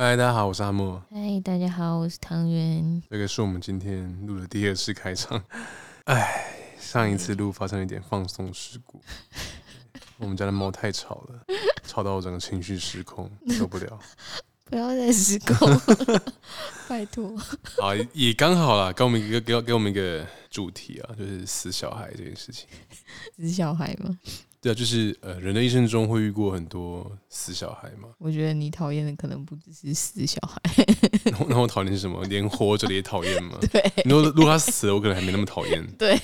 嗨，大家好，我是阿莫。嗨，大家好，我是汤圆。这个是我们今天录的第二次开场。哎，上一次录发生了一点放松事故，我们家的猫太吵了，吵到我整个情绪失控，受不了。不要再失控，拜托。啊，也刚好啦，给我们一个给给我们一个主题啊，就是死小孩这件事情。死小孩吗？对啊，就是呃，人的一生中会遇过很多死小孩嘛。我觉得你讨厌的可能不只是死小孩。那我讨厌是什么？连活着的也讨厌吗？对。如果如果他死了，我可能还没那么讨厌。对。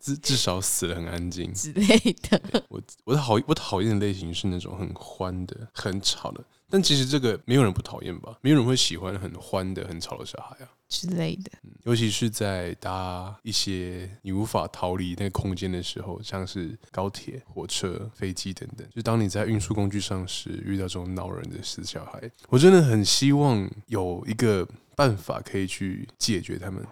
至至少死了很安静之类的。我我的讨我讨厌的类型是那种很欢的、很吵的。但其实这个没有人不讨厌吧？没有人会喜欢很欢的、很吵的小孩啊之类的。尤其是在搭一些你无法逃离那个空间的时候，像是高铁、火车、飞机等等。就当你在运输工具上时遇到这种恼人的死小孩，我真的很希望有一个办法可以去解决他们。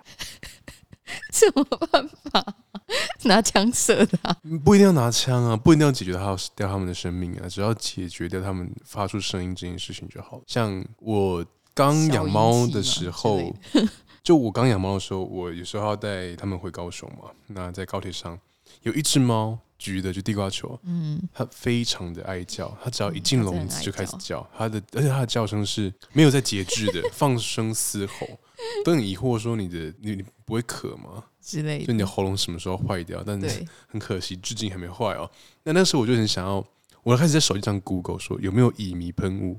什么办法？拿枪射他？不一定要拿枪啊，不一定要解决他掉他们的生命啊，只要解决掉他们发出声音这件事情就好。像我刚养猫的时候，就我刚养猫的时候，我有时候要带他们回高雄嘛。那在高铁上有一只猫，橘的就地瓜球，嗯，它非常的爱叫，它只要一进笼子就开始叫，它的而且它的叫声是没有在节制的，放声嘶吼。都很疑惑说你的你你不会渴吗？之类的，就你的喉咙什么时候坏掉？但是 很可惜，至今还没坏哦。那那时候我就很想要，我开始在手机上 Google 说有没有乙醚喷雾，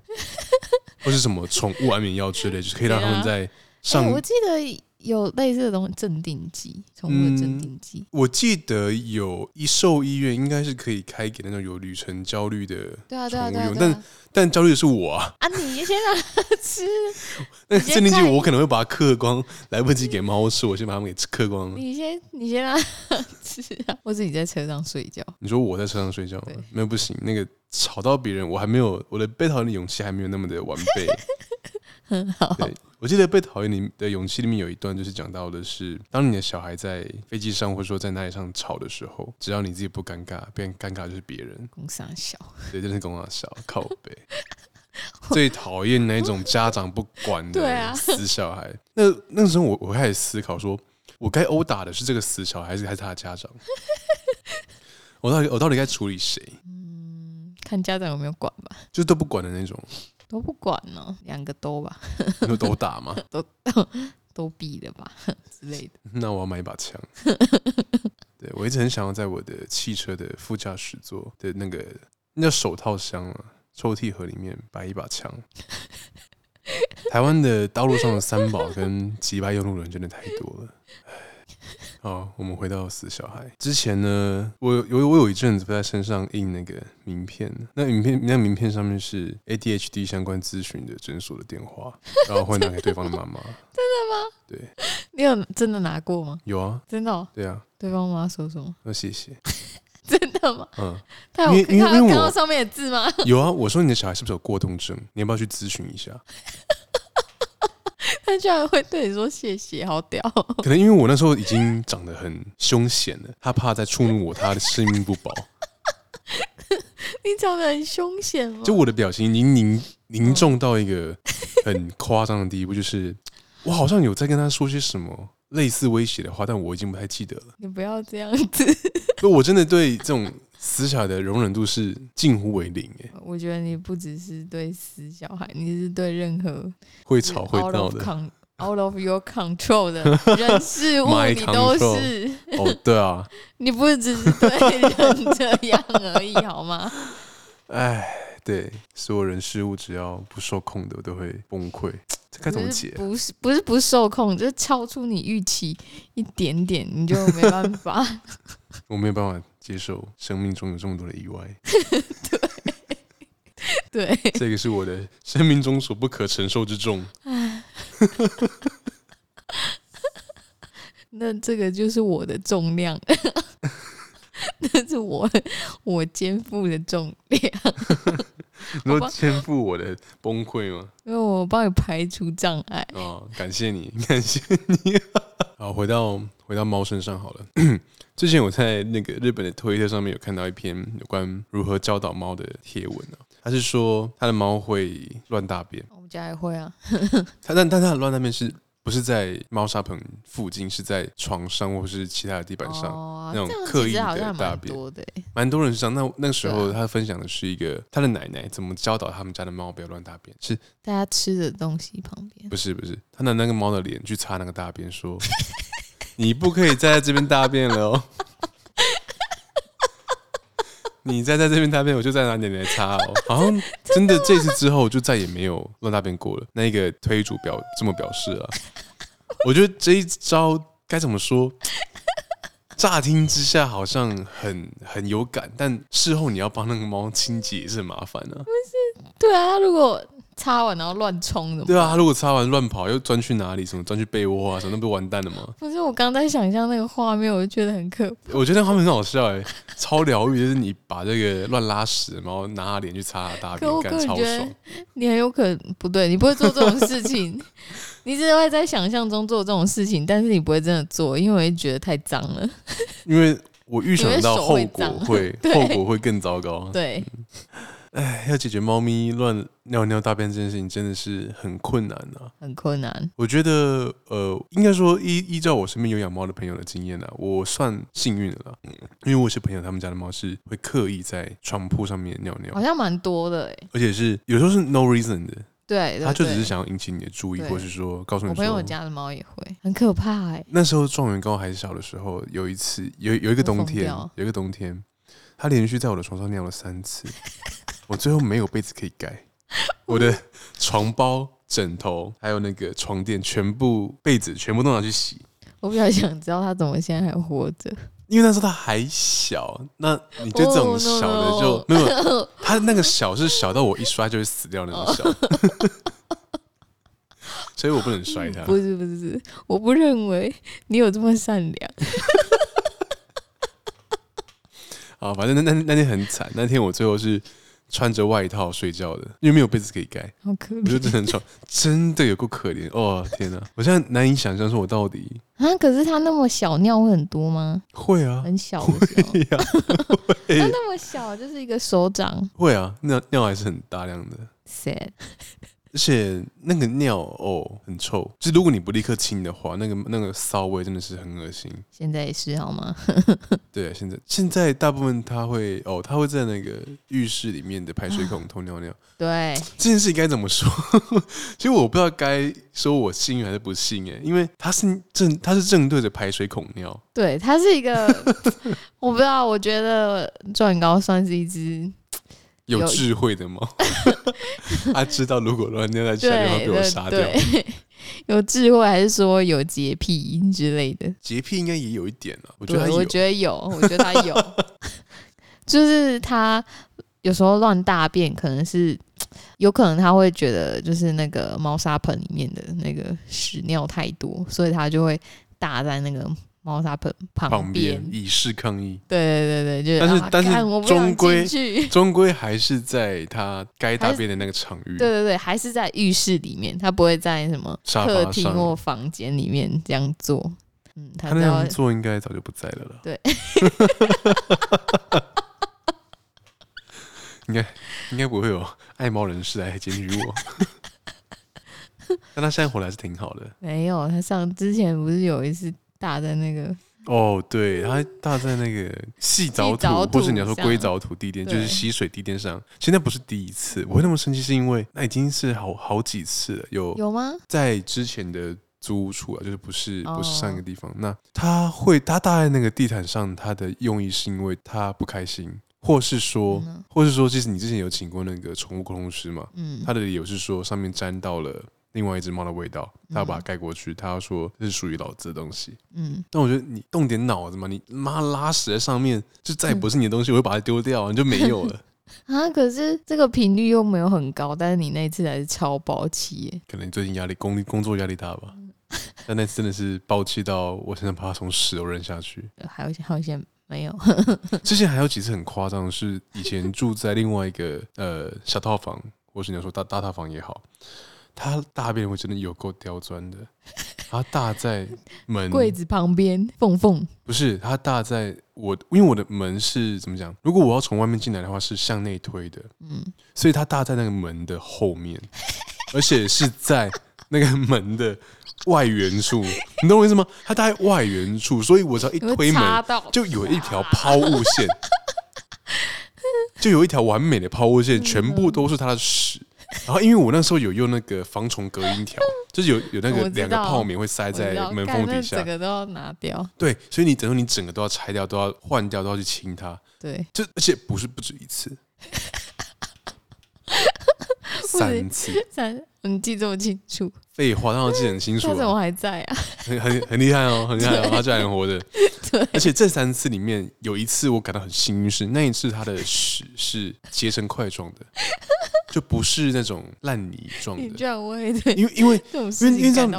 或是什么宠物安眠药之类，就是可以让他们在上。我记得。有类似的东西，镇定剂，宠物的镇定剂、嗯。我记得有一兽医院应该是可以开给那种有旅程焦虑的宠物用，对啊对啊对啊，但但焦虑的是我啊！啊，你先让它吃。那镇定剂我可能会把它嗑光，来不及给猫吃，我先把它们给吃嗑光了。你先，你先让它 吃啊！或者你在车上睡觉？你说我在车上睡觉吗？没有不行，那个吵到别人，我还没有我的被讨厌的勇气还没有那么的完备。很好。对，我记得被讨厌你的勇气里面有一段，就是讲到的是，当你的小孩在飞机上或者说在哪里上吵的时候，只要你自己不尴尬，变尴尬就是别人。公三小，对，真、就是公三小，靠背。最讨厌那种家长不管的 死小孩。那那时候我我开始思考说，我该殴打的是这个死小孩，还是还是他的家长？我到底我到底该处理谁？嗯，看家长有没有管吧，就都不管的那种。都不管呢，两个都吧，都都打吗？都 都都毙的吧 之类的。那我要买一把枪。对，我一直很想要在我的汽车的副驾驶座的那个那叫手套箱啊，抽屉盒里面摆一把枪。台湾的道路上的三宝跟机掰用路人真的太多了。好，我们回到死小孩之前呢，我有我有一阵子在身上印那个名片，那名片那名片上面是 ADHD 相关咨询的诊所的电话，然后会拿给对方的妈妈。真的吗？对，你有真的拿过吗？有啊，真的、哦。对啊，对方妈妈说什么？那谢谢。真的吗？嗯，他有因为因为看到上面的字吗？有啊，我说你的小孩是不是有过动症？你要不要去咨询一下？他居然会对你说谢谢，好屌！可能因为我那时候已经长得很凶险了，他怕再触怒我，他的性命不保。你长得很凶险吗？就我的表情已经凝凝重到一个很夸张的地步，就是我好像有在跟他说些什么类似威胁的话，但我已经不太记得了。你不要这样子。不，我真的对这种。死小孩的容忍度是近乎为零诶。我觉得你不只是对死小孩，你是对任何会吵会闹的 out of your control 的人事物，你都是。哦，对啊，你不只是对人这样而已，好吗？哎，对，所有人事物只要不受控的，我都会崩溃。这该怎么解？不是不是不受控，就是超出你预期一点点，你就没办法。我没有办法。接受生命中有这么多的意外，对。对，这个是我的生命中所不可承受之重。那这个就是我的重量，那是我我肩负的重量。你说肩负我的崩溃吗？因为我帮你排除障碍。哦，感谢你，感谢你。好，回到回到猫身上好了。之前我在那个日本的推特上面有看到一篇有关如何教导猫的贴文啊，他是说他的猫会乱大便，我们家也会啊。他但但他的乱大便是不是在猫砂盆附近？是在床上或是其他的地板上、哦、那种刻意的大便？蛮多，蛮多人是这样。那那个时候他分享的是一个他的奶奶怎么教导他们家的猫不要乱大便，是大家吃的东西旁边？不是不是，他拿那个猫的脸去擦那个大便，说 你不可以再在这边大便了哦。你再在这边大便，我就再拿奶奶擦哦。好像真的这次之后就再也没有乱大便过了。那个推主表这么表示啊，我觉得这一招该怎么说？乍听之下好像很很有感，但事后你要帮那个猫清洁也是很麻烦啊。不是，对啊，如果。擦完然后乱冲的，对啊，他如果擦完乱跑又钻去哪里？什么钻去被窝啊？什么那不完蛋了吗？不是，我刚在想象那个画面，我就觉得很可怕。我觉得那画面很好笑哎、欸，超疗愈，就是你把这个乱拉屎，然后拿脸去擦大便，感觉超爽。你很有可能不对，你不会做这种事情，你只会在想象中做这种事情，但是你不会真的做，因为觉得太脏了。因为我预想到后果会，会后果会更糟糕。对。嗯哎，要解决猫咪乱尿尿大便这件事情，真的是很困难呐、啊，很困难。我觉得，呃，应该说依依照我身边有养猫的朋友的经验呢，我算幸运的了，因为我有些朋友他们家的猫是会刻意在床铺上面尿尿，好像蛮多的哎，而且是有时候是 no reason 的，对，他就只是想要引起你的注意，或是说告诉你，我朋友家的猫也会很可怕哎。那时候状元高还是小的时候，有一次有有一个冬天，有一个冬天，他连续在我的床上尿了三次。我最后没有被子可以盖，我的床包、枕头还有那个床垫，全部被子全部都拿去洗。我比较想知道他怎么现在还活着，因为那时候他还小。那你觉得这种小的就没有？他那个小是小到我一摔就会死掉那种小，所以我不能摔他。不是不是，我不认为你有这么善良。啊，反正那那那天很惨，那天我最后是。穿着外套睡觉的，因为没有被子可以盖，好可怜。我觉得真的超，真的有够可怜哦！天哪，我现在难以想象，说我到底啊？可是他那么小，尿会很多吗？会啊，很小的时候，会啊，会 他那么小，就是一个手掌。会啊，尿尿还是很大量的。Sad。而且那个尿哦很臭，就是如果你不立刻清的话，那个那个骚味真的是很恶心。现在也是好吗？对，现在现在大部分他会哦，他会在那个浴室里面的排水孔偷尿尿。对，这件事该怎么说？其实我不知道该说我幸运还是不幸哎，因为他是正他是正对着排水孔尿。对，他是一个我不知道，我觉得状元算是一只。有智慧的猫，他知道如果乱尿在其他地方被我杀掉。有智慧还是说有洁癖之类的？洁癖应该也有一点啊，我觉得我觉得有，我觉得他有，就是他有时候乱大便，可能是有可能他会觉得就是那个猫砂盆里面的那个屎尿太多，所以他就会大在那个。猫砂盆旁边以示抗议，对对对对，就是、但是、啊、但是终归 终归还是在他该大便的那个场域，对对对，还是在浴室里面，他不会在什么客厅或房间里面这样做。嗯，他，他那样做应该早就不在了了。对，应该应该不会有爱猫人士来检举我。但他现在活得还是挺好的。没有，他上之前不是有一次。大在那个哦，对，它大在那个细藻土，或是你要说硅藻土地垫，就是吸水地垫上。现在不是第一次，我会那么生气，是因为那已经是好好几次了。有有吗？在之前的租屋处啊，就是不是不是上一个地方，哦、那他会他大在那个地毯上，他的用意是因为他不开心，或是说，嗯、或是说，其实你之前有请过那个宠物沟通师嘛？嗯，他的理由是说上面沾到了。另外一只猫的味道，他要把它盖过去。他要说这是属于老子的东西。嗯，但我觉得你动点脑子嘛，你妈拉屎在上面，就再也不是你的东西，我会把它丢掉，你就没有了。啊，可是这个频率又没有很高，但是你那次还是超爆气耶。可能你最近压力工工作压力大吧？但那次真的是爆气到我现在怕从十楼扔下去。还有一些，还有一些没有。之前还有几次很夸张的是，以前住在另外一个呃小套房，或是你要说大大套房也好。他大便我真的有够刁钻的，它大在门柜子旁边缝缝，不是它大在我，因为我的门是怎么讲？如果我要从外面进来的话，是向内推的，嗯，所以它大在那个门的后面，而且是在那个门的外缘处，你懂我意思吗？它大在外缘处，所以我只要一推门，就有一条抛物线，就有一条完美的抛物线，全部都是它的屎。然后，因为我那时候有用那个防虫隔音条，就是有有那个两个泡棉会塞在门缝底下，整个都要拿掉。对，所以你等于你整个都要拆掉，都要换掉，都要去清它。对，就而且不是不止一次，三次。三，你记这么清楚？废话，当然记得很清楚。他怎么还在啊？很很很厉害哦，很厉害哦，他居然还活着。对，而且这三次里面有一次我感到很幸运，是那一次他的屎是结成块状的。就不是那种烂泥状的，因为因为因为因为这样，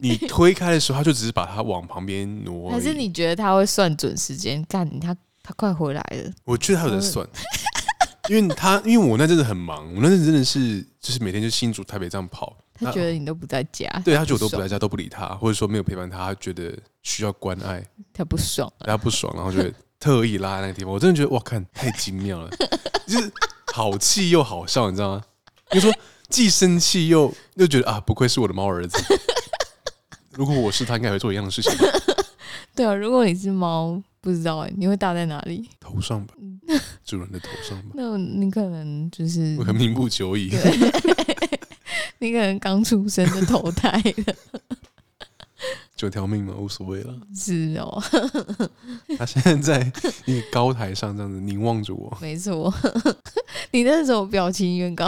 你推开的时候，他就只是把它往旁边挪。还是你觉得他会算准时间？干，他他快回来了。我觉得他有在算，因为他因为我那阵子很忙，我那阵子真的是就是每天就新竹台北这样跑。他觉得你都不在家，对他觉得我都不在家，都不理他，或者说没有陪伴他，他觉得需要关爱，他不爽，他不爽，然后就特意拉在那个地方。我真的觉得哇，看太精妙了，就是。好气又好笑，你知道吗？你说既生气又又觉得啊，不愧是我的猫儿子。如果我是他，应该会做一样的事情。对啊，如果你是猫，不知道哎，你会搭在哪里？头上吧，主人的头上吧。那你可能就是我很命不久矣。你可能刚出生就投胎了。九条命嘛，无所谓了。是哦，他现在在一个高台上这样子凝望着我。没错，你那时候表情越高。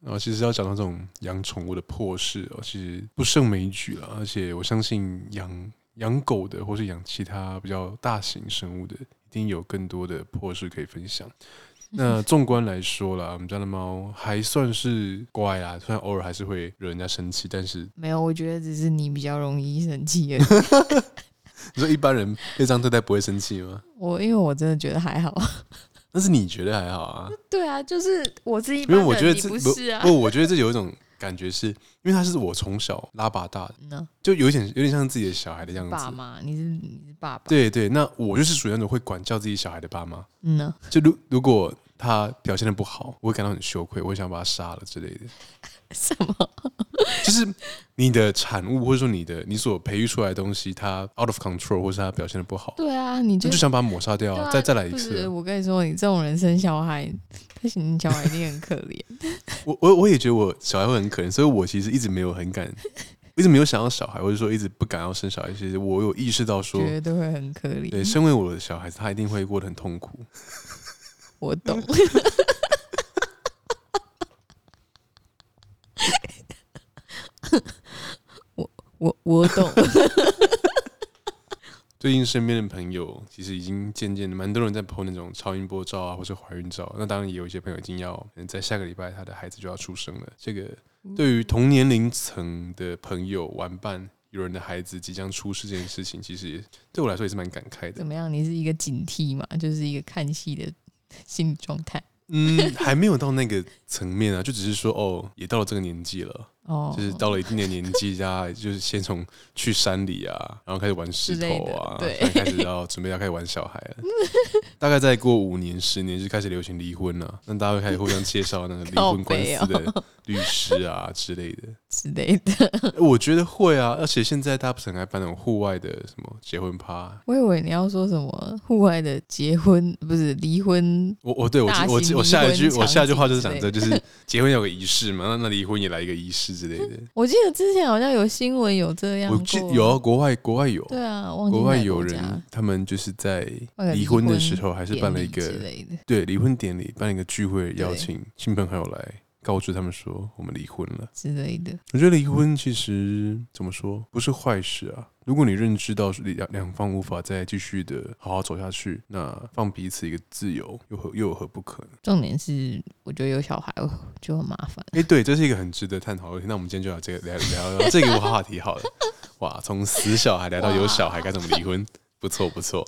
然后其实要讲到这种养宠物的破事哦，其实不胜枚举了。而且我相信养养狗的，或是养其他比较大型生物的，一定有更多的破事可以分享。那纵观来说啦，我们家的猫还算是乖啦，虽然偶尔还是会惹人家生气，但是没有，我觉得只是你比较容易生气而已。你说一般人被这样对待不会生气吗？我因为我真的觉得还好。那是你觉得还好啊？对啊，就是我是一般人，因为我觉得这不是啊。不，我觉得这有一种感觉是，因为他是我从小拉拔大的，嗯、就有点有点像自己的小孩的样子。爸妈，你是你是爸爸？对对，那我就是属于那种会管教自己小孩的爸妈。嗯呢，就如如果。他表现的不好，我会感到很羞愧，我会想把他杀了之类的。什么？就是你的产物，或者说你的你所培育出来的东西，它 out of control，或是它表现的不好。对啊，你就，就想把它抹杀掉，啊，再再来一次。我跟你说，你这种人生小孩，他你小孩一定很可怜。我我我也觉得我小孩会很可怜，所以我其实一直没有很敢，一直没有想要小孩，或者说一直不敢要生小孩。其实我有意识到说，绝对会很可怜。对，身为我的小孩子，他一定会过得很痛苦。我懂，我我我懂。最近身边的朋友其实已经渐渐的，蛮多人在 po 那种超音波照啊，或是怀孕照。那当然也有一些朋友已经要，在下个礼拜他的孩子就要出生了。这个对于同年龄层的朋友玩伴，有人的孩子即将出世这件事情，其实对我来说也是蛮感慨的。怎么样？你是一个警惕嘛？就是一个看戏的。心理状态，嗯，还没有到那个层面啊，就只是说，哦，也到了这个年纪了。哦，就是到了一定的年纪，大家 就是先从去山里啊，然后开始玩石头啊，对，开始要准备要开始玩小孩了。大概再过五年、十年就开始流行离婚了，那大家会开始互相介绍那个离婚官司的律师啊之类的之类的。我觉得会啊，而且现在大家不是很爱办那种户外的什么结婚趴？我以为你要说什么户外的结婚，不是离婚。我我对我我我下一句我下一句话就是讲这，就是 结婚有个仪式嘛，那那离婚也来一个仪式。之类的，我记得之前好像有新闻有这样，我记有啊，国外国外有，对啊，国外有人他们就是在离婚的时候还是办了一个对离婚典礼，办了一个聚会，邀请亲朋好友来。告知他们说我们离婚了之类的。我觉得离婚其实怎么说不是坏事啊。如果你认知到两两方无法再继续的好好走下去，那放彼此一个自由又何又有何不可呢？重点是我觉得有小孩就很麻烦。哎，对，这是一个很值得探讨的问题。那我们今天就聊这个聊聊聊这个 话题好了。哇，从死小孩聊到有小孩该怎么离婚，不错不错。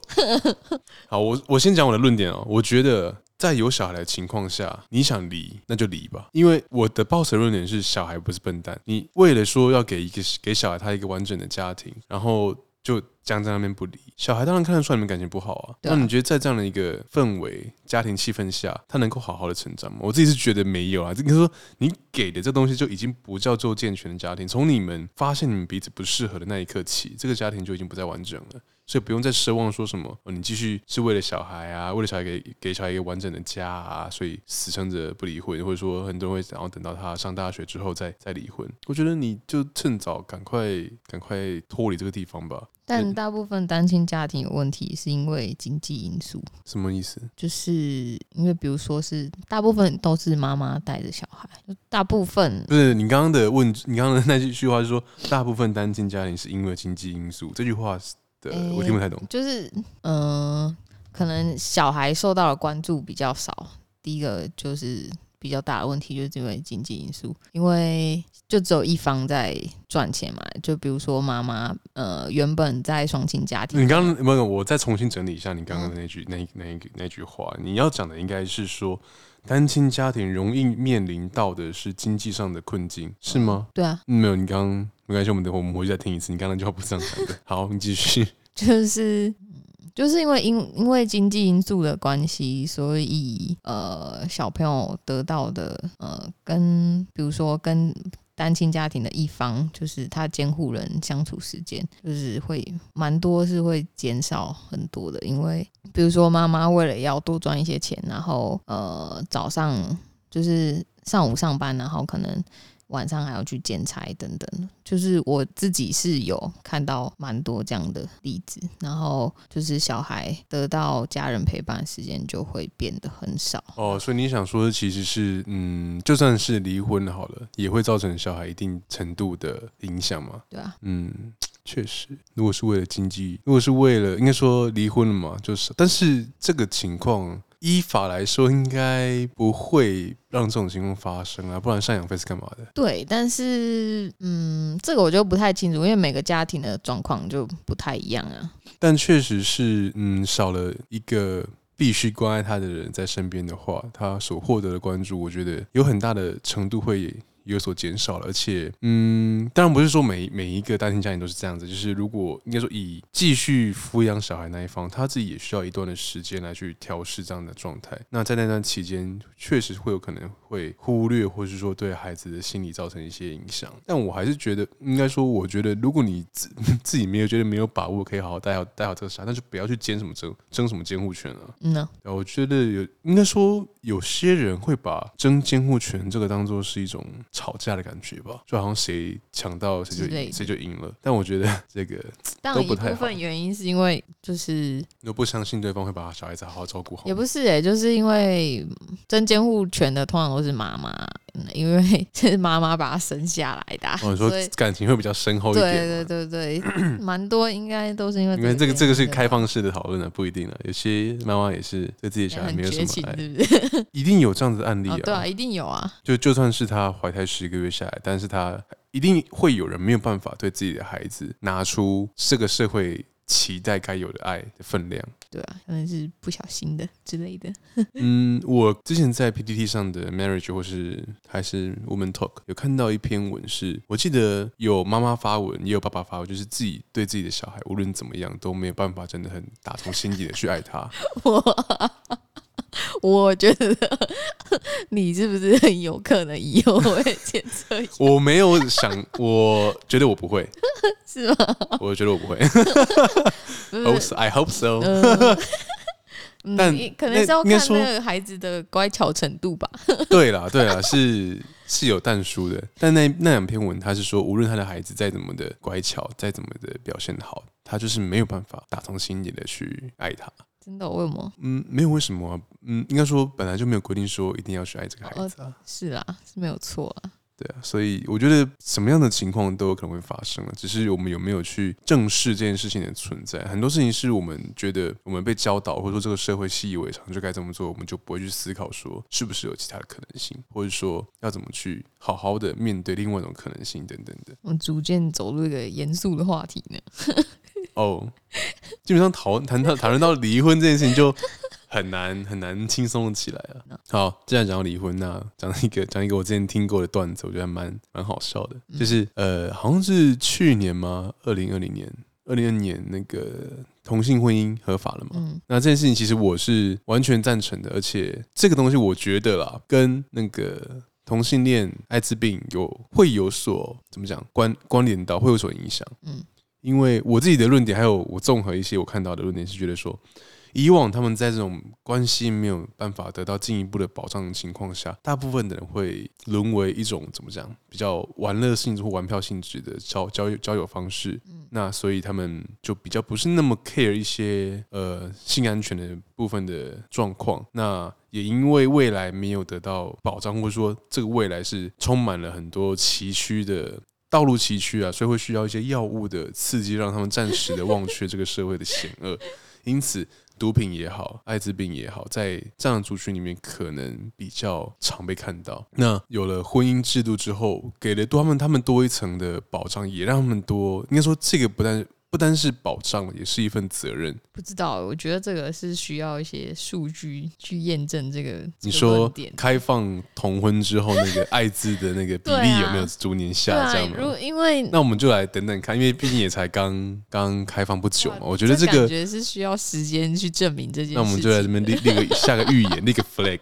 好，我我先讲我的论点哦。我觉得。在有小孩的情况下，你想离那就离吧。因为我的抱持论点是，小孩不是笨蛋。你为了说要给一个给小孩他一个完整的家庭，然后就僵在那边不离。小孩当然看得出来你们感情不好啊。那你觉得在这样的一个氛围、家庭气氛下，他能够好好的成长吗？我自己是觉得没有啊。这个说你给的这东西就已经不叫做健全的家庭。从你们发现你们彼此不适合的那一刻起，这个家庭就已经不再完整了。所以不用再奢望说什么哦，你继续是为了小孩啊，为了小孩给给小孩一个完整的家啊，所以死撑着不离婚，或者说很多人会想要等到他上大学之后再再离婚。我觉得你就趁早赶快赶快脱离这个地方吧。但大部分单亲家庭有问题是因为经济因素。什么意思？就是因为比如说是大部分都是妈妈带着小孩，大部分不是你刚刚的问，你刚刚的那句话是说大部分单亲家庭是因为经济因素，这句话是。对，我听不太懂。就是，嗯、呃，可能小孩受到的关注比较少。第一个就是比较大的问题，就是因为经济因素，因为就只有一方在赚钱嘛。就比如说妈妈，呃，原本在双亲家庭。你刚刚没有，我再重新整理一下你刚刚的那句、嗯、那那那句话。你要讲的应该是说，单亲家庭容易面临到的是经济上的困境，是吗？嗯、对啊。没有，你刚刚。没关系，我们等会我们回去再听一次。你刚刚那句话不是这样讲的。好，你继续。就是，就是因为因因为经济因素的关系，所以呃，小朋友得到的呃，跟比如说跟单亲家庭的一方，就是他监护人相处时间，就是会蛮多，是会减少很多的。因为比如说妈妈为了要多赚一些钱，然后呃，早上就是上午上班，然后可能。晚上还要去兼差等等，就是我自己是有看到蛮多这样的例子，然后就是小孩得到家人陪伴时间就会变得很少。哦，所以你想说的其实是，嗯，就算是离婚好了，也会造成小孩一定程度的影响吗？对啊，嗯，确实，如果是为了经济，如果是为了应该说离婚了嘛，就是，但是这个情况。依法来说，应该不会让这种情况发生啊，不然赡养费是干嘛的？对，但是，嗯，这个我就不太清楚，因为每个家庭的状况就不太一样啊。但确实是，嗯，少了一个必须关爱他的人在身边的话，他所获得的关注，我觉得有很大的程度会。有所减少了，而且，嗯，当然不是说每每一个单亲家庭都是这样子，就是如果应该说以继续抚养小孩那一方，他自己也需要一段的时间来去调试这样的状态。那在那段期间，确实会有可能会忽略，或是说对孩子的心理造成一些影响。但我还是觉得，应该说，我觉得如果你自 自己没有觉得没有把握，可以好好带好带好这个小孩，那就不要去争什么争争什么监护权了。嗯呢，我觉得有应该说有些人会把争监护权这个当做是一种。吵架的感觉吧，就好像谁抢到谁就谁就赢了。但我觉得这个 都不太部分原因是因为就是都不相信对方会把小孩子好好照顾好。也不是哎、欸，就是因为争监护权的通常都是妈妈，因为 是妈妈把他生下来的、啊。我、哦、说感情会比较深厚一点。对对对对，蛮多应该都是因为因为这个这个是开放式的讨论的，不一定啊。有些妈妈也是对自己的小孩没有什么爱，对不对？一定有这样子的案例啊、哦。对啊，一定有啊。就就算是她怀胎十个月下来，但是她一定会有人没有办法对自己的孩子拿出这个社会期待该有的爱的分量。对啊，可能是不小心的之类的。嗯，我之前在 PPT 上的 Marriage 或是还是 Woman Talk 有看到一篇文是，我记得有妈妈发文，也有爸爸发文，就是自己对自己的小孩无论怎么样都没有办法真的很打从心底的去爱他。我觉得你是不是很有可能以后会检测？我没有想，我觉得我不会，是吗？我觉得我不会。I hope so、呃。但可能是要看那个孩子的乖巧程度吧。对啦，对啦，是是有淡书的。但那那两篇文，他是说，无论他的孩子再怎么的乖巧，再怎么的表现好，他就是没有办法打从心底的去爱他。真的？为什么？嗯，没有为什么啊。嗯，应该说本来就没有规定说一定要去爱这个孩子啊。哦、是啊，是没有错啊。对啊，所以我觉得什么样的情况都有可能会发生啊，只是我们有没有去正视这件事情的存在。很多事情是我们觉得我们被教导，或者说这个社会习以为常就该这么做，我们就不会去思考说是不是有其他的可能性，或者说要怎么去好好的面对另外一种可能性等等的。我们逐渐走入一个严肃的话题呢。哦，基本上讨论谈到讨论到离婚这件事情就。很难很难轻松起来了。好，既然讲到离婚，那讲一个讲一个我之前听过的段子，我觉得还蛮蛮好笑的，就是呃，好像是去年吗？二零二零年，二零二零年那个同性婚姻合法了嘛？嗯，那这件事情其实我是完全赞成的，而且这个东西我觉得啦，跟那个同性恋艾滋病有会有所怎么讲关关联到，会有所影响。嗯，因为我自己的论点，还有我综合一些我看到的论点，是觉得说。以往他们在这种关系没有办法得到进一步的保障的情况下，大部分的人会沦为一种怎么讲，比较玩乐性质或玩票性质的交交友交友方式。那所以他们就比较不是那么 care 一些呃性安全的部分的状况。那也因为未来没有得到保障，或者说这个未来是充满了很多崎岖的道路崎岖啊，所以会需要一些药物的刺激，让他们暂时的忘却这个社会的险恶。因此。毒品也好，艾滋病也好，在这样的族群里面可能比较常被看到。那有了婚姻制度之后，给了多他们他们多一层的保障，也让他们多应该说这个不但。不单是保障，也是一份责任。不知道，我觉得这个是需要一些数据去验证这个。你说开放同婚之后，那个艾滋的那个比例 有没有逐年下降？如果因为那我们就来等等看，因为毕竟也才刚刚开放不久嘛。我觉得这个感觉是需要时间去证明这件事。那我们就在这边立立个下个预言，立个 flag。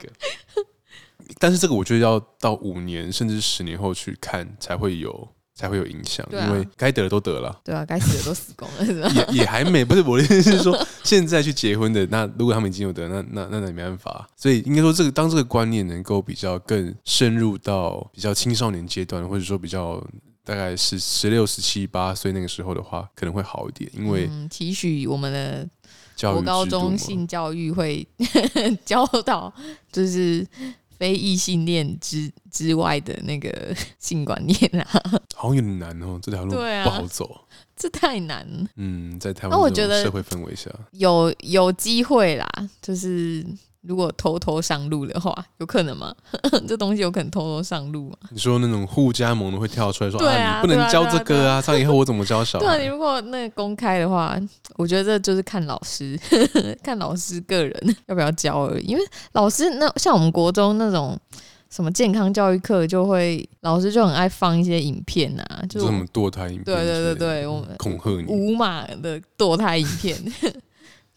但是这个我觉得要到五年甚至十年后去看才会有。才会有影响，啊、因为该得的都得了，对啊，该死的都死光了？也也还没，不是我的意思是说，现在去结婚的，那如果他们已经有得，那那那那也没办法。所以应该说，这个当这个观念能够比较更深入到比较青少年阶段，或者说比较大概是十六、十七八岁那个时候的话，可能会好一点。因为期许我们的国高中性教育会 教导，就是。非异性恋之之外的那个 性观念啊，好像有点难哦，这条路不好走，啊、这太难。嗯，在台湾这种社会氛围下，有有机会啦，就是。如果偷偷上路的话，有可能吗？这东西有可能偷偷上路吗？你说那种互加盟的会跳出来说：“啊，你不能教这个啊！这样以后我怎么教小孩？”对啊，你如果那个公开的话，我觉得这就是看老师，看老师个人要不要教而已。因为老师那像我们国中那种什么健康教育课，就会老师就很爱放一些影片啊，就是什么堕胎影片，对对对对，我们恐吓你无码的堕胎影片。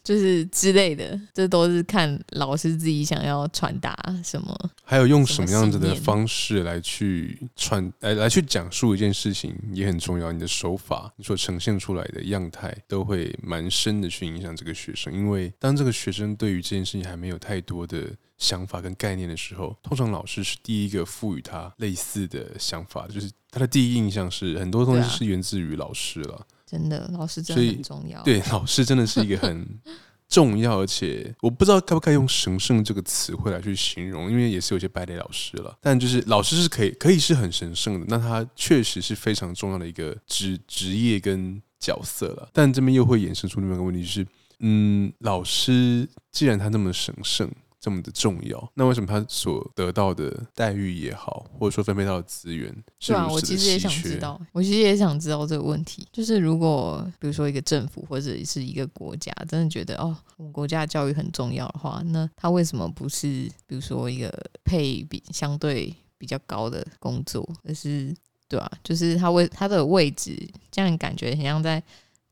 就是之类的，这都是看老师自己想要传达什么，还有用什么样子的方式来去传，来来去讲述一件事情也很重要。你的手法，你所呈现出来的样态，都会蛮深的去影响这个学生。因为当这个学生对于这件事情还没有太多的想法跟概念的时候，通常老师是第一个赋予他类似的想法，就是他的第一印象是很多东西是源自于老师了。真的，老师真的很重要。对，老师真的是一个很 重要，而且我不知道该不该用神圣这个词汇来去形容，因为也是有些败类老师了。但就是老师是可以，可以是很神圣的，那他确实是非常重要的一个职职业跟角色了。但这边又会衍生出另外一个问题，就是，嗯，老师既然他那么神圣。这么的重要，那为什么他所得到的待遇也好，或者说分配到的资源是如此的稀缺？对啊，我其实也想知道，我其实也想知道这个问题。就是如果比如说一个政府或者是一个国家真的觉得哦，我们国家的教育很重要的话，那他为什么不是比如说一个配比相对比较高的工作，而是对吧、啊？就是他位他的位置，这样感觉很像在。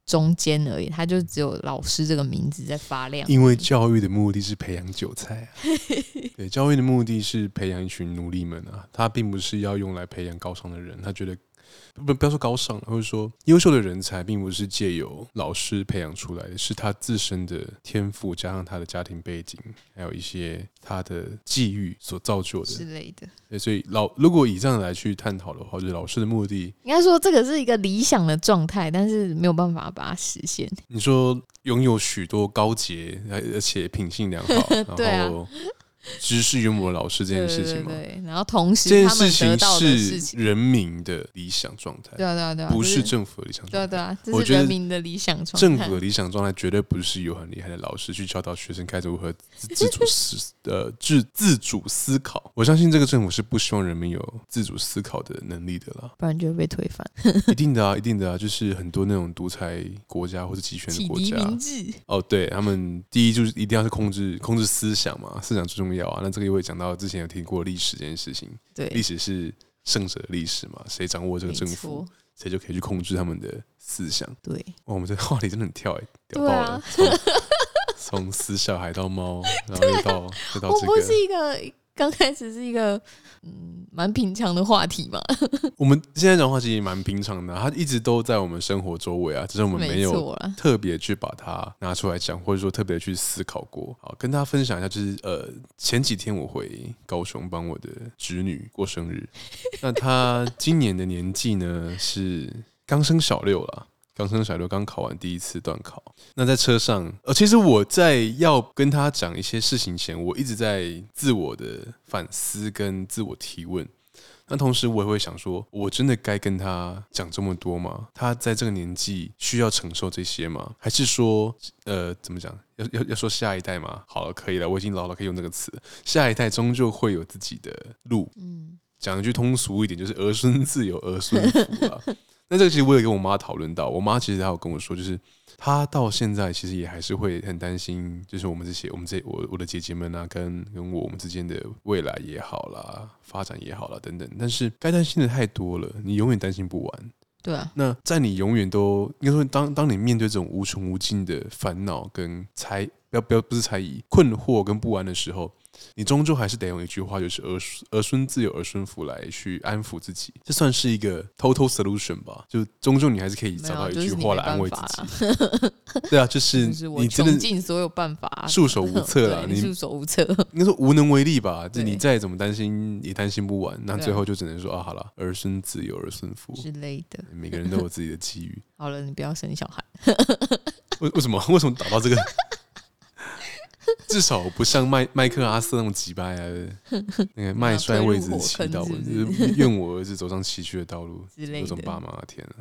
中间而已，他就只有老师这个名字在发亮。因为教育的目的是培养韭菜啊，对，教育的目的是培养一群奴隶们啊，他并不是要用来培养高尚的人，他觉得。不，不要说高尚，或者说优秀的人才，并不是借由老师培养出来的，是他自身的天赋加上他的家庭背景，还有一些他的际遇所造就的之类的。对，所以老如果以这样来去探讨的话，就是老师的目的，应该说这个是一个理想的状态，但是没有办法把它实现。你说拥有许多高洁，而且品性良好，然后。知识渊博的老师这件事情吗？对，然后同时这件事情是人民的理想状态，对啊对啊对啊，不是政府的理想状态。对啊对我觉得是人民的理想状态。政府的理想状态绝对不是有很厉害的老师去教导学生该如何自自主思呃自自主思考。我相信这个政府是不希望人民有自主思考的能力的啦，不然就会被推翻。一定的啊，一定的啊，就是很多那种独裁国家或者集权的国家，哦，对他们第一就是一定要是控制控制思想嘛，思想最重要啊。那这个又会讲到之前有听过历史这件事情，对，历史是胜者的历史嘛，谁掌握这个政府，谁就可以去控制他们的思想。对，哇，我们这个话题真的很跳哎、欸，屌爆了，从、从、死小孩到猫，然后又到又到这个，我不是一个。刚开始是一个嗯蛮平常的话题嘛，我们现在讲话其实蛮平常的，它一直都在我们生活周围啊，只是我们没有特别去把它拿出来讲，或者说特别去思考过。好，跟大家分享一下，就是呃前几天我回高雄帮我的侄女过生日，那她今年的年纪呢是刚升小六了。刚生小六，刚考完第一次段考。那在车上，呃，其实我在要跟他讲一些事情前，我一直在自我的反思跟自我提问。那同时，我也会想说，我真的该跟他讲这么多吗？他在这个年纪需要承受这些吗？还是说，呃，怎么讲？要要要说下一代吗？好了，可以了，我已经老了，可以用这个词。下一代终究会有自己的路。嗯，讲一句通俗一点，就是儿孙自有儿孙福啊。那这个其实我也跟我妈讨论到，我妈其实她有跟我说，就是她到现在其实也还是会很担心，就是我们这些我们这我我的姐姐们啊，跟跟我们之间的未来也好啦，发展也好啦等等。但是该担心的太多了，你永远担心不完。对啊。那在你永远都应该说，当当你面对这种无穷无尽的烦恼跟猜，不要不要不是猜疑，困惑跟不安的时候。你终究还是得用一句话，就是儿孙儿孙自有儿孙福来去安抚自己，这算是一个 total solution 吧？就终究你还是可以找到一句话来安慰自己。啊对啊，就是你真的尽所有办法，束手无策了。你束手无策，应该说无能为力吧？就你再怎么担心，也担心不完。那最后就只能说啊，好了，儿孙自有儿孙福之类的。每个人都有自己的机遇。好了，你不要生小孩。为为什么？为什么打到这个？至少不像麦麦克阿瑟那种机掰啊，那个麦帅位置祈祷，就是愿我儿子走上崎岖的道路。有种爸妈，天啊！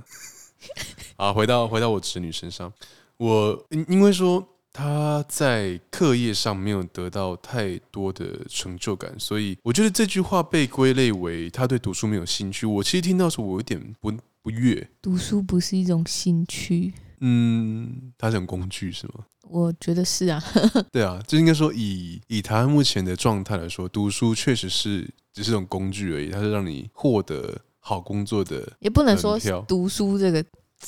好，回到回到我侄女身上，我因为说她在课业上没有得到太多的成就感，所以我觉得这句话被归类为他对读书没有兴趣。我其实听到时候，我有点不不悦。读书不是一种兴趣，嗯，它是种工具是吗？我觉得是啊，对啊，就应该说以以台湾目前的状态来说，读书确实是只是一种工具而已，它是让你获得好工作的。也不能说读书这个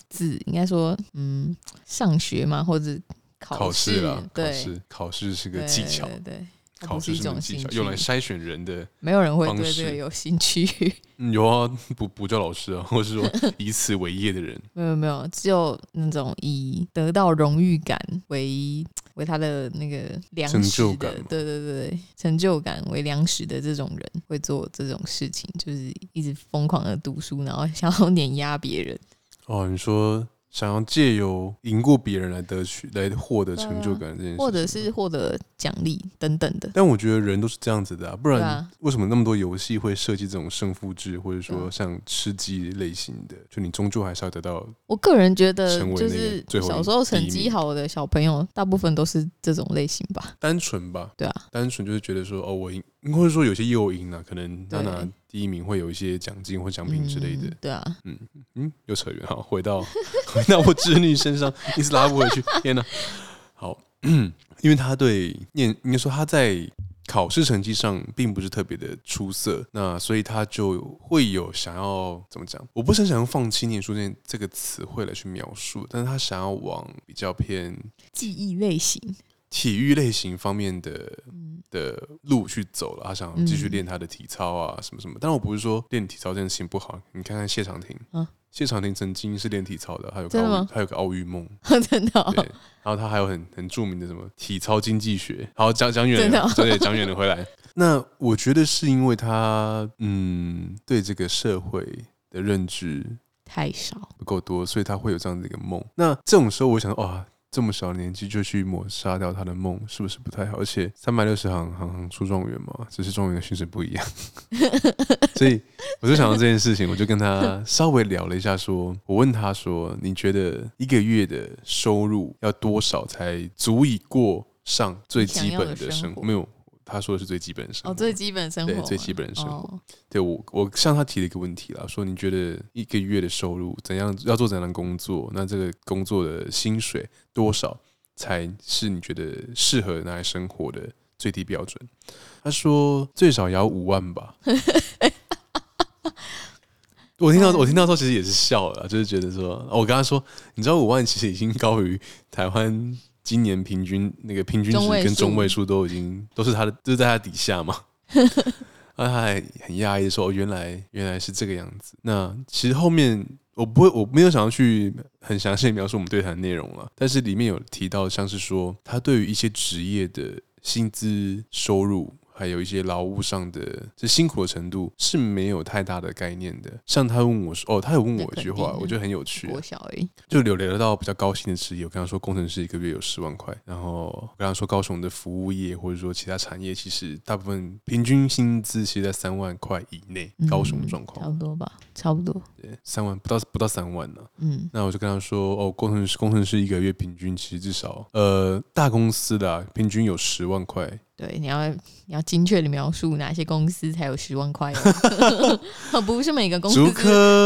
字，应该说嗯，上学嘛，或者考试啦，对，考试考试是个技巧，对。考试种技巧，用来筛选人的。没有人会对这个有兴趣。嗯，有啊，补补教老师啊，或是说 以此为业的人。没有没有，只有那种以得到荣誉感为为他的那个粮食的成就感，对对对，成就感为粮食的这种人会做这种事情，就是一直疯狂的读书，然后想要碾压别人。哦，你说。想要借由赢过别人来得取、来获得成就感这件事，或者是获得奖励等等的。但我觉得人都是这样子的啊，不然为什么那么多游戏会设计这种胜负制，或者说像吃鸡类型的？就你终究还是要得到。我个人觉得，就是小时候成绩好的小朋友，大部分都是这种类型吧。单纯吧，对啊，单纯就是觉得说，哦，我赢。或者说有些诱因啊，可能他拿第一名会有一些奖金或奖品之类的。嗯、对啊，嗯嗯，又扯远，了，回到 回到我侄女身上，一直拉不回去。天哪，好，因为他对念，应该说他在考试成绩上并不是特别的出色，那所以他就会有想要怎么讲？我不是很想用放弃念书这这个词汇来去描述，但是他想要往比较偏记忆类型。体育类型方面的的路去走了，他想继续练他的体操啊，什么什么。但我不是说练体操这件事情不好，你看看谢长廷，谢长廷曾经是练体操的，还有个还有个奥运梦，真的。对，然后他还有很很著名的什么体操经济学。好，讲讲远了，对，讲远了回来。那我觉得是因为他嗯对这个社会的认知太少不够多，所以他会有这样的一个梦。那这种时候，我想说，哇。这么小的年纪就去抹杀掉他的梦，是不是不太好？而且三百六十行，行行出状元嘛，只是状元的薪水不一样。所以我就想到这件事情，我就跟他稍微聊了一下说，说我问他说，你觉得一个月的收入要多少才足以过上最基本的生活？没有。他说的是最基本的生活，哦，最基本生活，对，最基本的生活。哦、对我，我向他提了一个问题啦，说你觉得一个月的收入怎样，要做怎样的工作？那这个工作的薪水多少才是你觉得适合拿来生活的最低标准？他说最少也要五万吧。我听到，我听到时候其实也是笑了，就是觉得说，我跟他说，你知道五万其实已经高于台湾。今年平均那个平均值跟中位数都已经都是他的，就是在他底下嘛。他还很讶异说：“原来原来是这个样子。”那其实后面我不会，我没有想要去很详细描述我们对谈的内容了。但是里面有提到，像是说他对于一些职业的薪资收入。还有一些劳务上的这辛苦的程度是没有太大的概念的。像他问我说：“哦，他有问我一句话，我觉得很有趣。”就有聊到比较高薪的职业，我跟他说工程师一个月有十万块。然后我跟他说高雄的服务业或者说其他产业，其实大部分平均薪资其实在三万块以内。高雄的状况、嗯、差不多吧，差不多。对，三万不到不到三万呢、啊。嗯，那我就跟他说：“哦，工程师工程师一个月平均其实至少呃大公司的、啊、平均有十万块。”对，你要你要精确的描述哪些公司才有十万块哦，不是每个公司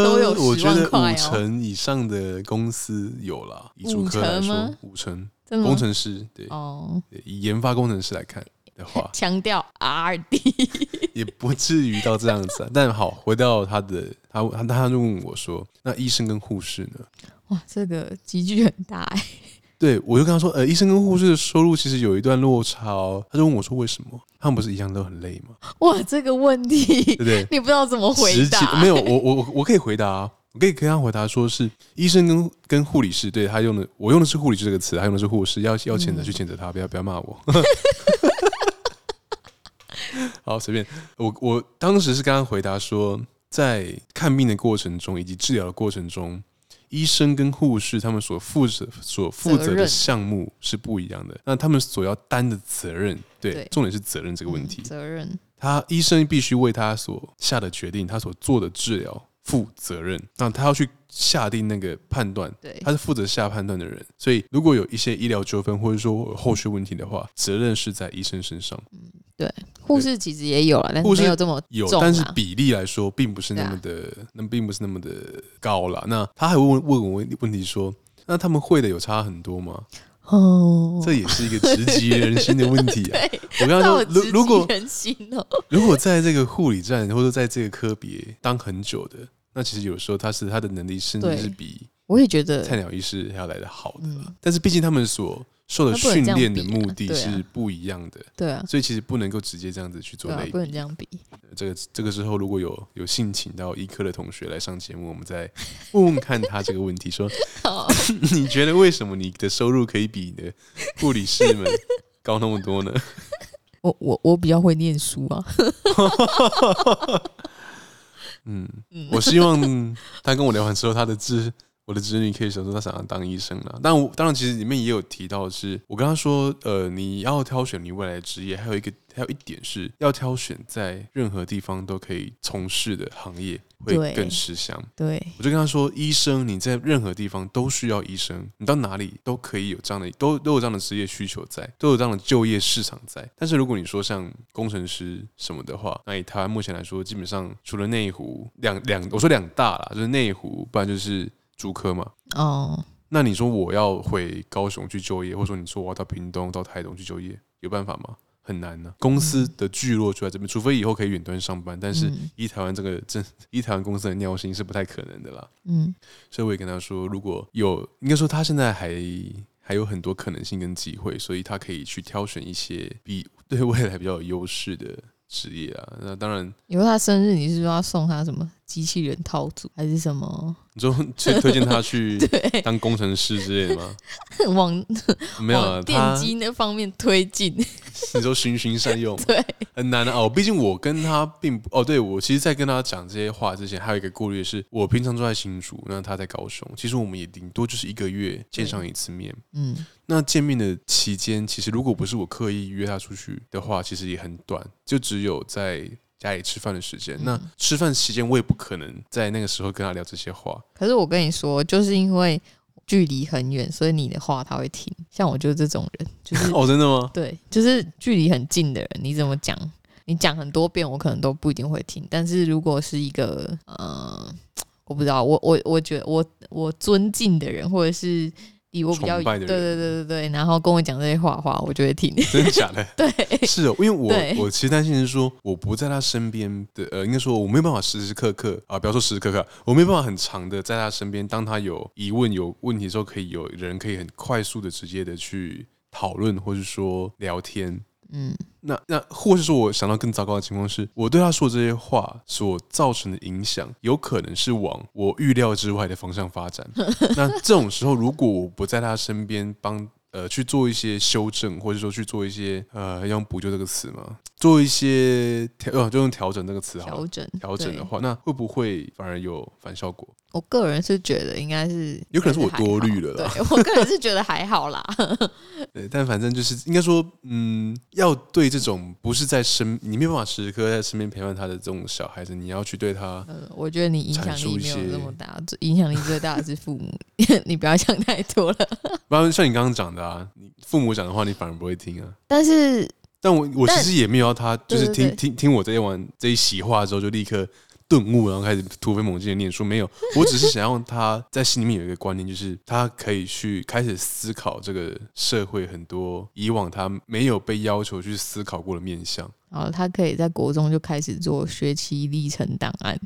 都有十万块哦。五成以上的公司有啦，以竹科来说，五成工程师对哦，以研发工程师来看的话，强调 R&D 也不至于到这样子啊。但好，回到他的，他他他就问我说：“那医生跟护士呢？”哇，这个积距很大哎。对，我就跟他说，呃，医生跟护士的收入其实有一段落差哦。他就问我说，为什么？他们不是一样都很累吗？哇，这个问题，对不对？你不知道怎么回答？没有，我我我可以回答啊，我可以跟他回答说是医生跟跟护理师，对，他用的，我用的是护理师这个词，他用的是护士，要要谴责去谴责他，不要不要骂我。好，随便。我我当时是跟他回答说，在看病的过程中以及治疗的过程中。医生跟护士他们所负责所负责的项目是不一样的，那他们所要担的责任，对，对。重点是责任这个问题。责任，他医生必须为他所下的决定，他所做的治疗负责任，那他要去下定那个判断，对，他是负责下判断的人，所以如果有一些医疗纠纷或者说后续问题的话，责任是在医生身上。嗯，对，护士其实也有了，但是没有这么有，但是比例来说，并不是那么的，那并不是那么的高了。那他还问问我问题说，那他们会的有差很多吗？哦，这也是一个直击人心的问题啊！我刚刚说，如如果如果在这个护理站或者在这个科别当很久的。那其实有时候他是他的能力甚至是比我也觉得菜鸟医师还要来的好的，但是毕竟他们所受的训练的目的是不一样的，对啊，所以其实不能够直接这样子去做类比，不能这样比。这个这个时候如果有有幸请到医科的同学来上节目，我们再问问看他这个问题，说 你觉得为什么你的收入可以比你的护理师们 高那么多呢？我我我比较会念书啊。嗯，我希望他跟我聊完之后，他的侄我的侄女可以想说她想要当医生了。但我当然其实里面也有提到的是，我跟她说，呃，你要挑选你未来的职业，还有一个还有一点是要挑选在任何地方都可以从事的行业。会更吃香。对，我就跟他说，医生你在任何地方都需要医生，你到哪里都可以有这样的，都都有这样的职业需求在，都有这样的就业市场在。但是如果你说像工程师什么的话，那以台湾目前来说，基本上除了内湖两两，我说两大啦，就是内湖，不然就是竹科嘛。哦，那你说我要回高雄去就业，或者说你说我要到屏东、到台东去就业，有办法吗？很难呢、啊，公司的聚落就在这边，除非以后可以远端上班，但是依台湾这个这依 台湾公司的尿性是不太可能的啦。嗯，所以我也跟他说，如果有，应该说他现在还还有很多可能性跟机会，所以他可以去挑选一些比 对未来比较有优势的。职业啊，那当然。以后他生日，你是说要送他什么机器人套组，还是什么？你说推推荐他去 当工程师之类的吗？往没有啊，电机那方面推进。你说循循善诱，对，很难哦。毕竟我跟他并不哦，对我其实，在跟他讲这些话之前，还有一个顾虑是，我平常住在新竹，那他在高雄，其实我们也顶多就是一个月见上一次面。嗯，那见面的期间，其实如果不是我刻意约他出去的话，其实也很短，就只有在家里吃饭的时间。嗯、那吃饭时间，我也不可能在那个时候跟他聊这些话。可是我跟你说，就是因为。距离很远，所以你的话他会听。像我就是这种人，就是 哦，真的吗？对，就是距离很近的人，你怎么讲？你讲很多遍，我可能都不一定会听。但是如果是一个呃，我不知道，我我我觉得我我尊敬的人，或者是。离我比较远，对对对对对，然后跟我讲这些话话，我就会听。真的假的？对，是哦，因为我我其实担心是说，我不在他身边的，呃，应该说我没有办法时时刻刻啊，不要说时时刻刻，我没有办法很长的在他身边，当他有疑问、有问题的时候，可以有人可以很快速的、直接的去讨论，或是说聊天。嗯，那那或是说，我想到更糟糕的情况是，我对他说这些话所造成的影响，有可能是往我预料之外的方向发展。那这种时候，如果我不在他身边帮呃去做一些修正，或者说去做一些呃要用补救这个词嘛，做一些调呃就用调整这个词好，调整调整的话，那会不会反而有反效果？我个人是觉得应该是有可能是我多虑了啦。对，我个人是觉得还好啦。对，但反正就是应该说，嗯，要对这种不是在身，你没有办法时时刻刻在身边陪伴他的这种小孩子，你要去对他。呃，我觉得你影响力没有那么大，影响力最大的是父母。你不要想太多了。不然像你刚刚讲的啊，你父母讲的话，你反而不会听啊。但是，但我我其实也没有要他，就是听听听我这一晚这一席话之后，就立刻。顿悟，然后开始突飞猛进的念书。没有，我只是想让他在心里面有一个观念，就是他可以去开始思考这个社会很多以往他没有被要求去思考过的面向。然后他可以在国中就开始做学期历程档案。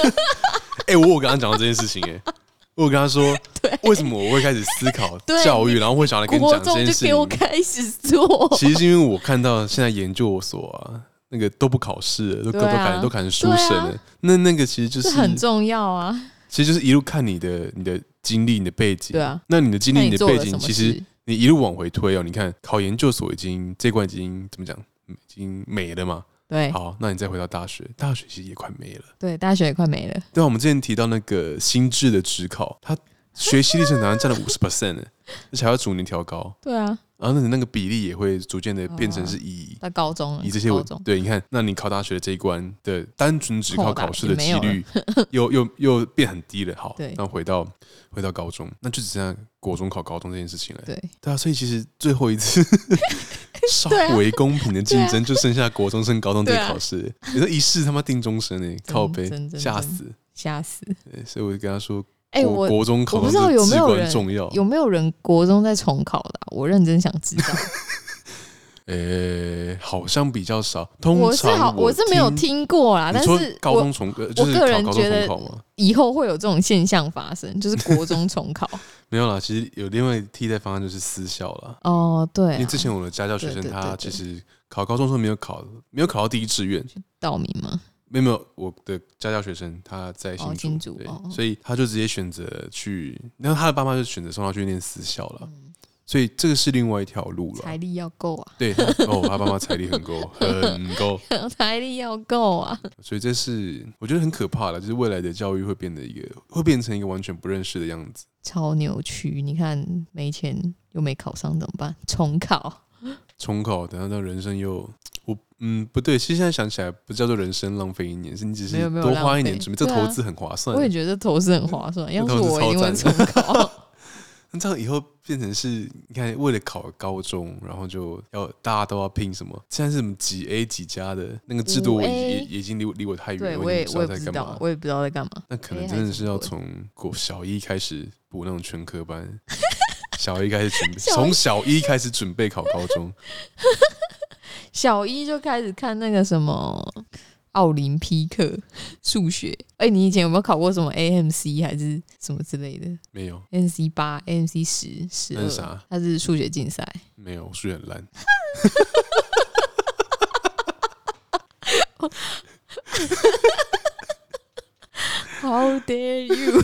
哎、欸，我有跟他讲到这件事情、欸，哎，我有跟他说，对为什么我会开始思考 教育，然后会想来跟你讲这件事情。我开始做，其实是因为我看到现在研究所啊。那个都不考试，都都考都改成书生了。那那个其实就是很重要啊。其实就是一路看你的你的经历、你的背景。对啊。那你的经历、你的背景，其实你一路往回推哦。你看考研究所已经这关已经怎么讲？已经没了嘛。对。好，那你再回到大学，大学其实也快没了。对，大学也快没了。对啊，我们之前提到那个心智的指考，它学习历程好像占了五十 percent 呢，而且还要逐年调高。对啊。然后那那个比例也会逐渐的变成是以在高中以这些为对，你看，那你考大学的这一关的单纯只考考试的几率 又又又变很低了。好，那回到回到高中，那就只剩下国中考高中这件事情了。对对啊，所以其实最后一次稍微公平的竞争就剩下国中升高中这个考试。你说一试他妈定终身哎？靠背吓死吓死！对，所以我就跟他说。哎，我国中考我不知道有没有人有没有人国中在重考的？我认真想知道。呃，好像比较少。通常我是好，我是没有听过啦。但是高中重，我个人觉得以后会有这种现象发生，就是 国中重考。没有啦，其实有另外替代方案，就是私校了。哦，对，因为之前我的家教学生他其实考高中时候没有考，没有考到第一志愿，道明吗？没有没有，我的家教学生他在新竹，哦、新竹对，哦、所以他就直接选择去，然后他的爸妈就选择送他去念私校了，嗯、所以这个是另外一条路了。财力要够啊，对，哦，他爸妈财力很够，很够，财力要够啊，所以这是我觉得很可怕的，就是未来的教育会变得一个，会变成一个完全不认识的样子，超扭曲。你看没钱又没考上怎么办？重考，重考，等到到人生又。我嗯不对，其实现在想起来不叫做人生浪费一年，是你只是多花一年准备，这投资很划算。我也觉得投资很划算，要是我一定会重考。那这样以后变成是，你看为了考高中，然后就要大家都要拼什么？现在是什么几 A 几加的那个制度，也已经离离我太远了。我也我也不知道，我也不知道在干嘛。那可能真的是要从国小一开始补那种全科班，小一开始准 备，从小一开始准备考高中。小一就开始看那个什么奥林匹克 数学，哎、欸，你以前有没有考过什么 AMC 还是什么之类的？没有 MC 八、AMC 十、十二，啥？它是数学竞赛。没有，数学很烂。How dare you？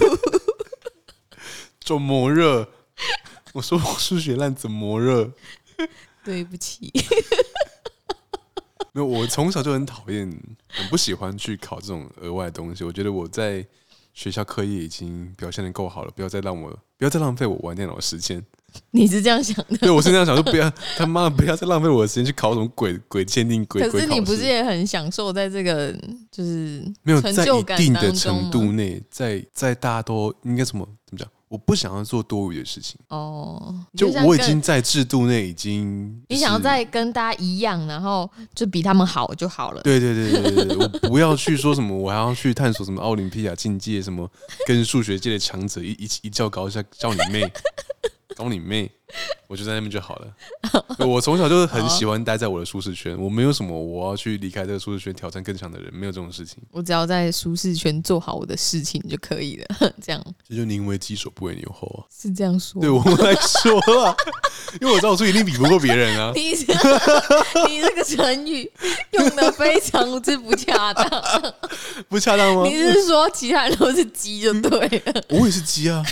怎么热？我说我数学烂，怎么热？对不起。没有，我从小就很讨厌，很不喜欢去考这种额外的东西。我觉得我在学校课业已经表现的够好了，不要再让我，不要再浪费我玩电脑的时间。你是这样想的？对，我是这样想，说不要他妈的不要再浪费我的时间去考什么鬼鬼鉴定鬼。可是你不是也很享受在这个就是没有在一定的程度内，在在大家都应该什么怎么讲？我不想要做多余的事情哦，就我已经在制度内已经，你想要再跟大家一样，然后就比他们好就好了。对对对对对对，我不要去说什么，我还要去探索什么奥林匹亚境界，什么跟数学界的强者一一一较高下，叫你妹。搞你妹！我就在那边就好了。我从小就是很喜欢待在我的舒适圈，我没有什么我要去离开这个舒适圈挑战更强的人，没有这种事情。我只要在舒适圈做好我的事情就可以了。这样，这就宁为鸡首不为牛后啊，是这样说。对我来说啊，因为我知道我自己一定比不过别人啊。你你这个成语用的非常之不恰当，不恰当吗？你是说其他人都是鸡就对了？我也是鸡啊。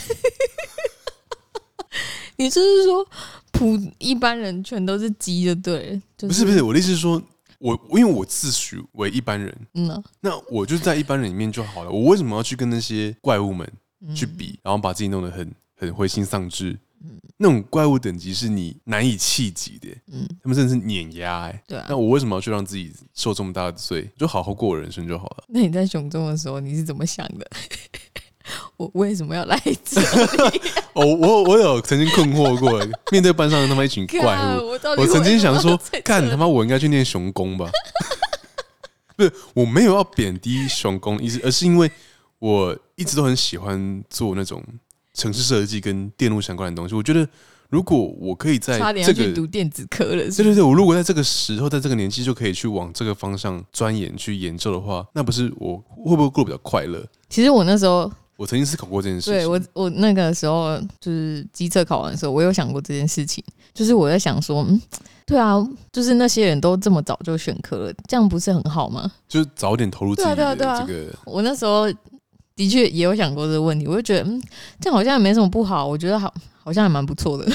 你就是说普一般人全都是鸡的对了？就是、不是不是，我的意思是说，我因为我自诩为一般人，嗯、啊，那我就在一般人里面就好了。我为什么要去跟那些怪物们去比，然后把自己弄得很很灰心丧志？嗯，那种怪物等级是你难以企及的，嗯，他们真的是碾压哎，对啊。那我为什么要去让自己受这么大的罪？就好好过我人生就好了。那你在熊中的时候，你是怎么想的？我为什么要来这里？哦，我我有曾经困惑过，面对班上的那么一群怪物，我，我曾经想说，干他妈，我应该去念熊工吧？不是，我没有要贬低熊工的意思，而是因为我一直都很喜欢做那种城市设计跟电路相关的东西。我觉得，如果我可以在这个差点去读电子科了，对对对，我如果在这个时候，在这个年纪就可以去往这个方向钻研去研究的话，那不是我会不会过得比较快乐？其实我那时候。我曾经思考过这件事情。对我，我那个时候就是机测考完的时候，我有想过这件事情。就是我在想说，嗯，对啊，就是那些人都这么早就选科了，这样不是很好吗？就早点投入自己的这个。我那时候的确也有想过这个问题，我就觉得，嗯，这样好像也没什么不好。我觉得好，好像还蛮不错的。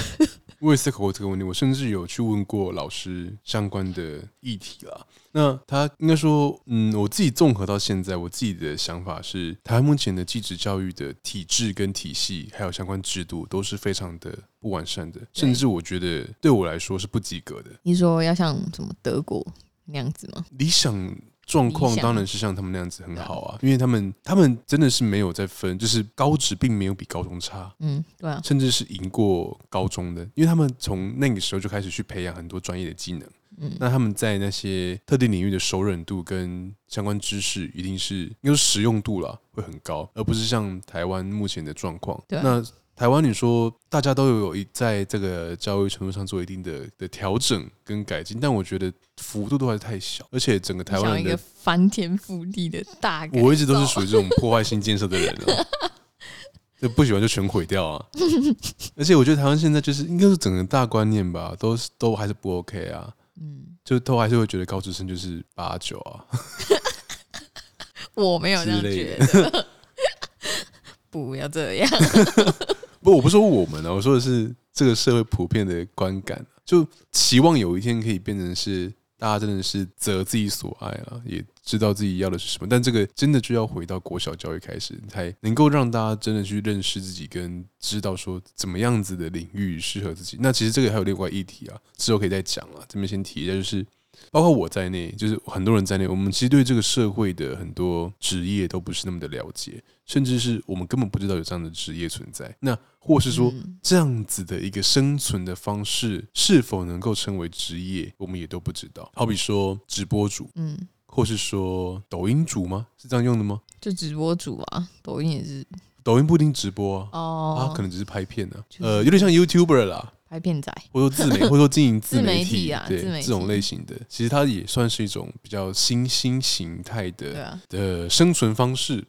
我也思考过这个问题，我甚至有去问过老师相关的议题啦。那他应该说，嗯，我自己综合到现在，我自己的想法是，台湾目前的技职教育的体制跟体系，还有相关制度，都是非常的不完善的，甚至我觉得对我来说是不及格的。你说要像什么德国那样子吗？理想。状况当然是像他们那样子很好啊，因为他们他们真的是没有在分，就是高职并没有比高中差，嗯，对啊，甚至是赢过高中的，因为他们从那个时候就开始去培养很多专业的技能，嗯，那他们在那些特定领域的熟稔度跟相关知识一定是，应该说实用度啦会很高，而不是像台湾目前的状况，对，那。台湾，你说大家都有有一在这个教育程度上做一定的的调整跟改进，但我觉得幅度都还是太小，而且整个台湾的一个翻天覆地的大，我一直都是属于这种破坏性建设的人啊，就不喜欢就全毁掉啊。而且我觉得台湾现在就是应该是整个大观念吧，都是都还是不 OK 啊，嗯，就都还是会觉得高职生就是八九啊，我没有这样觉得，不要这样。不，我不说我们啊，我说的是这个社会普遍的观感，就期望有一天可以变成是大家真的是择自己所爱啊，也知道自己要的是什么。但这个真的就要回到国小教育开始，才能够让大家真的去认识自己，跟知道说怎么样子的领域适合自己。那其实这个还有另外议题啊，之后可以再讲啊。这边先提一下，就是包括我在内，就是很多人在内，我们其实对这个社会的很多职业都不是那么的了解。甚至是我们根本不知道有这样的职业存在，那或是说这样子的一个生存的方式是否能够称为职业，我们也都不知道。好比说直播主，嗯，或是说抖音主吗？是这样用的吗？就直播主啊，抖音也是，抖音不一定直播啊，哦，可能只是拍片呢，呃，有点像 YouTuber 啦，拍片仔，或者说自媒，或者说经营自媒体啊，对，这种类型的，其实它也算是一种比较新兴形态的的生存方式。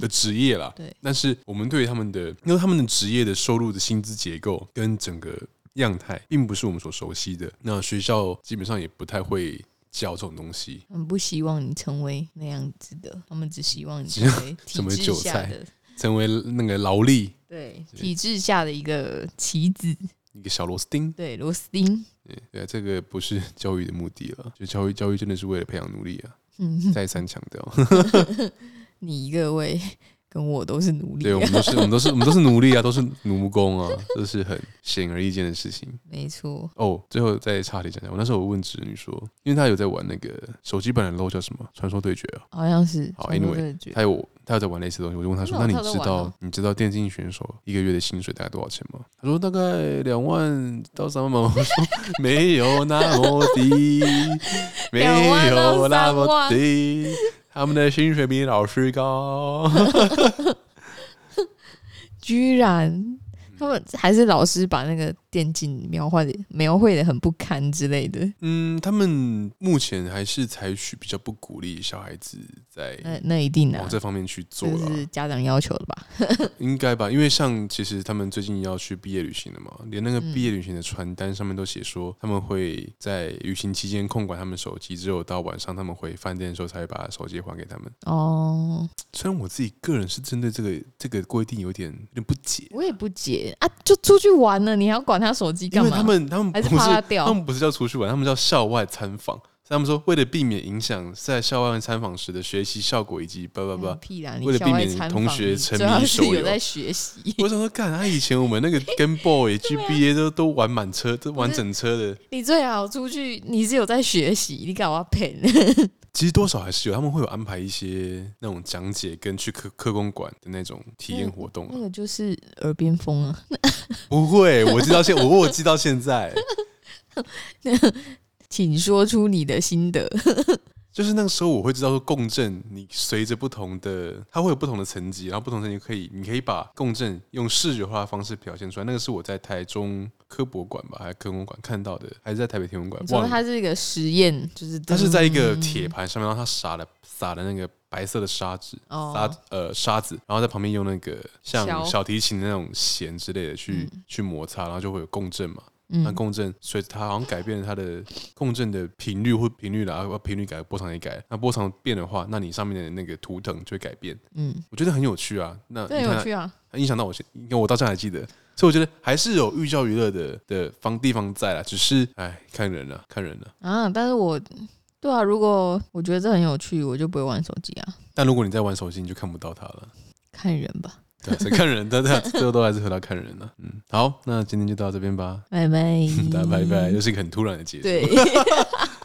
的职业啦，对，但是我们对于他们的，因为他们的职业的收入的薪资结构跟整个样态，并不是我们所熟悉的。那学校基本上也不太会教这种东西。我们不希望你成为那样子的，他们只希望你成为成为韭菜，成为那个劳力，对，体制下的一个棋子，一个小螺丝钉，对，螺丝钉。对对啊，这个不是教育的目的了，就教育教育真的是为了培养奴隶啊。嗯，再三强调，你各位。跟我都是奴隶，对，我们都是，我们都是，我们都是奴隶啊，都是奴工啊，这是很显而易见的事情。没错。哦，最后再插题讲讲，我那时候我问侄女说，因为她有在玩那个手机版的 LOL 叫什么？传说对决啊，好像是。好，Anyway，她有她有在玩类似的东西，我就问她说，那你知道你知道电竞选手一个月的薪水大概多少钱吗？她说大概两万到三万吧。我说没有那么低，没有那么低。他们的薪水比老师高，居然。他们还是老师把那个电竞描画的描绘的很不堪之类的。嗯，他们目前还是采取比较不鼓励小孩子在那那一定的往这方面去做，了是家长要求的吧？应该吧？因为像其实他们最近要去毕业旅行了嘛，连那个毕业旅行的传单上面都写说他们会在旅行期间控管他们手机，只有到晚上他们回饭店的时候才会把手机还给他们。哦，虽然我自己个人是针对这个这个规定有点有点不解，我也不解。啊，就出去玩了，你还要管他手机干嘛？因为他们他们不是他掉？他们不是叫出去玩，他们叫校外参访。他们说，为了避免影响在校外参访时的学习效果，以及叭叭叭，为了避免同学沉迷手游，在学习。我想说，干啊以前我们那个 Game Boy、GBA 都都玩满车，都玩整车的。你最好出去，你是有在学习，你干嘛骗？其实多少还是有，他们会有安排一些那种讲解跟去科科工馆的那种体验活动。那个就是耳边风啊！不会，我记到现，我我记到现在。请说出你的心得。就是那个时候，我会知道说共振，你随着不同的，它会有不同的层级，然后不同层级可以，你可以把共振用视觉化的方式表现出来。那个是我在台中科博馆吧，还是科工馆看到的，还是在台北天文馆？忘了。它是一个实验，就是它是在一个铁盘上面，然后它撒了撒了那个白色的沙子，沙呃沙子，然后在旁边用那个像小提琴的那种弦之类的去去摩擦，然后就会有共振嘛。那共振所以它好像改变了它的共振的频率或频率啦，频率改，波长也改。那波长变的话，那你上面的那个图腾就会改变。嗯，我觉得很有趣啊。那很有趣啊，影响到我现，因为我到现在还记得。所以我觉得还是有寓教于乐的的方地方在啦，只是哎，看人了，看人了啊。但是我对啊，如果我觉得这很有趣，我就不会玩手机啊。但如果你在玩手机，你就看不到它了。看人吧。对，是看人，对对，最后都还是回到看人了。嗯，好，那今天就到这边吧，拜拜，大家拜拜，又是一个很突然的结束。对。